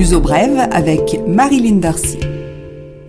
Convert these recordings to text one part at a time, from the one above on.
L'uso brève avec Marilyn Darcy.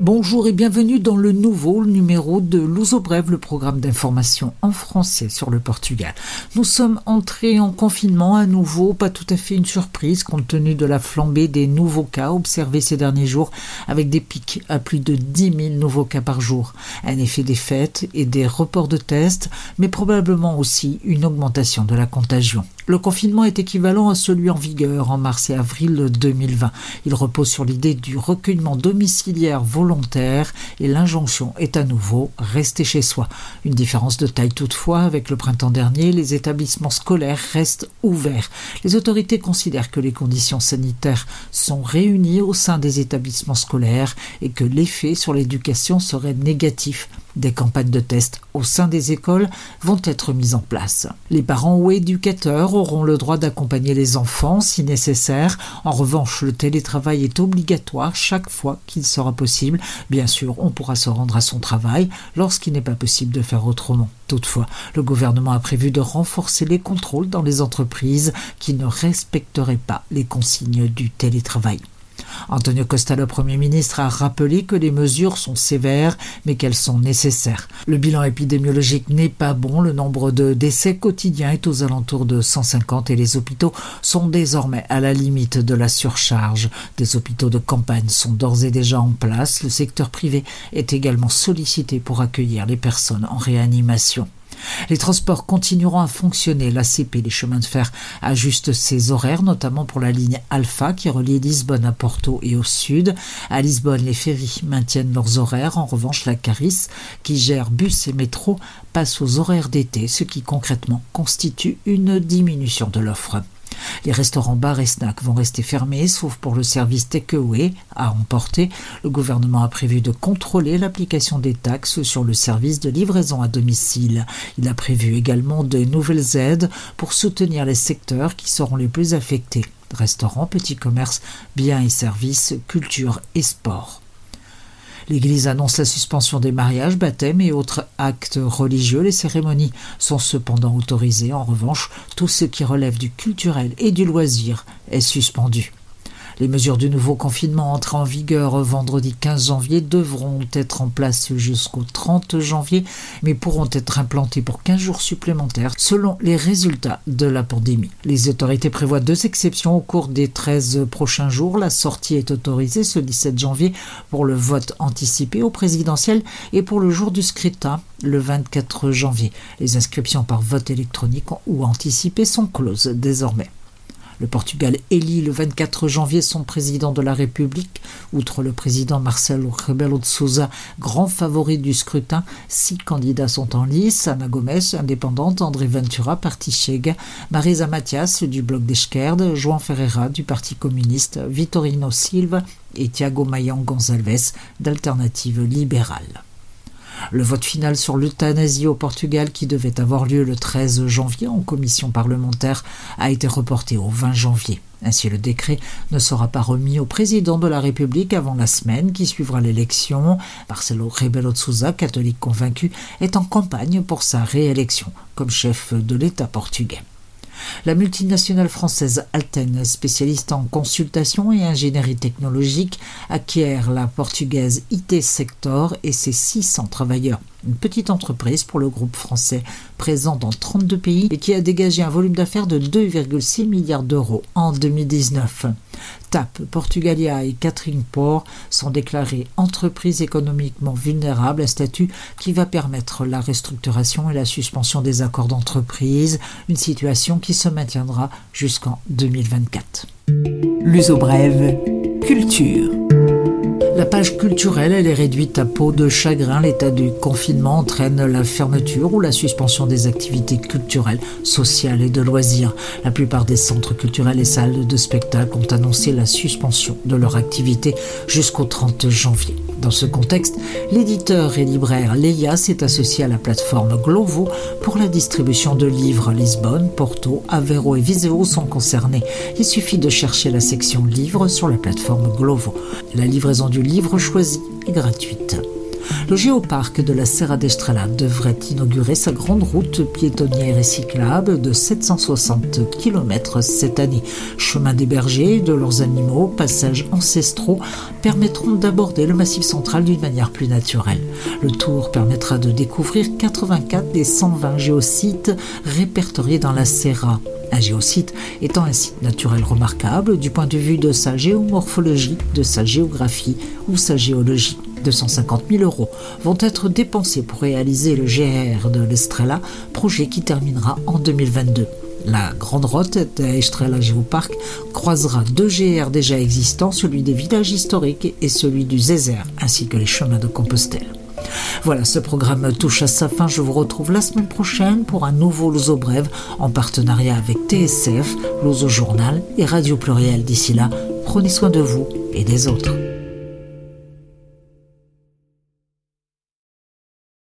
Bonjour et bienvenue dans le nouveau numéro de Luso le programme d'information en français sur le Portugal. Nous sommes entrés en confinement à nouveau, pas tout à fait une surprise compte tenu de la flambée des nouveaux cas observés ces derniers jours avec des pics à plus de 10 000 nouveaux cas par jour. Un effet des fêtes et des reports de tests, mais probablement aussi une augmentation de la contagion. Le confinement est équivalent à celui en vigueur en mars et avril 2020. Il repose sur l'idée du recueillement domiciliaire volontaire et l'injonction est à nouveau rester chez soi. Une différence de taille toutefois, avec le printemps dernier, les établissements scolaires restent ouverts. Les autorités considèrent que les conditions sanitaires sont réunies au sein des établissements scolaires et que l'effet sur l'éducation serait négatif. Des campagnes de tests au sein des écoles vont être mises en place. Les parents ou éducateurs auront le droit d'accompagner les enfants si nécessaire. En revanche, le télétravail est obligatoire chaque fois qu'il sera possible. Bien sûr, on pourra se rendre à son travail lorsqu'il n'est pas possible de faire autrement. Toutefois, le gouvernement a prévu de renforcer les contrôles dans les entreprises qui ne respecteraient pas les consignes du télétravail. Antonio Costa, le Premier ministre, a rappelé que les mesures sont sévères, mais qu'elles sont nécessaires. Le bilan épidémiologique n'est pas bon, le nombre de décès quotidiens est aux alentours de 150 et les hôpitaux sont désormais à la limite de la surcharge. Des hôpitaux de campagne sont d'ores et déjà en place, le secteur privé est également sollicité pour accueillir les personnes en réanimation. Les transports continueront à fonctionner. La CP, les chemins de fer, ajuste ses horaires, notamment pour la ligne Alpha qui relie Lisbonne à Porto et au sud. À Lisbonne, les ferries maintiennent leurs horaires. En revanche, la Caris, qui gère bus et métro, passe aux horaires d'été, ce qui concrètement constitue une diminution de l'offre. Les restaurants, bars et snacks vont rester fermés, sauf pour le service takeaway à emporter. Le gouvernement a prévu de contrôler l'application des taxes sur le service de livraison à domicile. Il a prévu également de nouvelles aides pour soutenir les secteurs qui seront les plus affectés. Restaurants, petits commerces, biens et services, culture et sport. L'Église annonce la suspension des mariages, baptêmes et autres actes religieux. Les cérémonies sont cependant autorisées. En revanche, tout ce qui relève du culturel et du loisir est suspendu. Les mesures du nouveau confinement entrées en vigueur vendredi 15 janvier devront être en place jusqu'au 30 janvier, mais pourront être implantées pour 15 jours supplémentaires selon les résultats de la pandémie. Les autorités prévoient deux exceptions au cours des 13 prochains jours. La sortie est autorisée ce 17 janvier pour le vote anticipé au présidentiel et pour le jour du scrutin le 24 janvier. Les inscriptions par vote électronique ou anticipé sont closes désormais. Le Portugal élit le 24 janvier son président de la République. Outre le président Marcelo Rebelo de Souza, grand favori du scrutin, six candidats sont en lice. Ana Gomes, indépendante, André Ventura, parti Chega, Marisa Matias du Bloc d'Esquerda, João Ferreira du Parti communiste, Vitorino Silva et Thiago Mayan Gonçalves d'Alternative libérale. Le vote final sur l'euthanasie au Portugal, qui devait avoir lieu le 13 janvier en commission parlementaire, a été reporté au 20 janvier. Ainsi, le décret ne sera pas remis au président de la République avant la semaine qui suivra l'élection. Marcelo Rebelo de Souza, catholique convaincu, est en campagne pour sa réélection comme chef de l'État portugais. La multinationale française Alten, spécialiste en consultation et ingénierie technologique, acquiert la portugaise IT Sector et ses 600 travailleurs une petite entreprise pour le groupe français présent dans 32 pays et qui a dégagé un volume d'affaires de 2,6 milliards d'euros en 2019. TAP, Portugalia et Catherine Port sont déclarées entreprises économiquement vulnérables, un statut qui va permettre la restructuration et la suspension des accords d'entreprise, une situation qui se maintiendra jusqu'en 2024. L'uso brève, culture. La page culturelle, elle est réduite à peau de chagrin. L'état du confinement entraîne la fermeture ou la suspension des activités culturelles, sociales et de loisirs. La plupart des centres culturels et salles de spectacle ont annoncé la suspension de leur activité jusqu'au 30 janvier. Dans ce contexte, l'éditeur et libraire Leia s'est associé à la plateforme Glovo pour la distribution de livres. Lisbonne, Porto, Aveiro et Viseu sont concernés. Il suffit de chercher la section livres sur la plateforme Glovo. La livraison du livre choisi est gratuite. Le géoparc de la Serra d'Estrella devrait inaugurer sa grande route piétonnière et cyclable de 760 km cette année. Chemin des bergers, de leurs animaux, passages ancestraux permettront d'aborder le massif central d'une manière plus naturelle. Le tour permettra de découvrir 84 des 120 géosites répertoriés dans la Serra. Un géosite étant un site naturel remarquable du point de vue de sa géomorphologie, de sa géographie ou sa géologie. 250 000 euros vont être dépensés pour réaliser le GR de l'Estrella, projet qui terminera en 2022. La grande route d'Estrella Geopark croisera deux GR déjà existants, celui des villages historiques et celui du Zézer, ainsi que les chemins de Compostelle. Voilà, ce programme touche à sa fin. Je vous retrouve la semaine prochaine pour un nouveau Lozo Brève en partenariat avec TSF, Lozo Journal et Radio Pluriel. D'ici là, prenez soin de vous et des autres.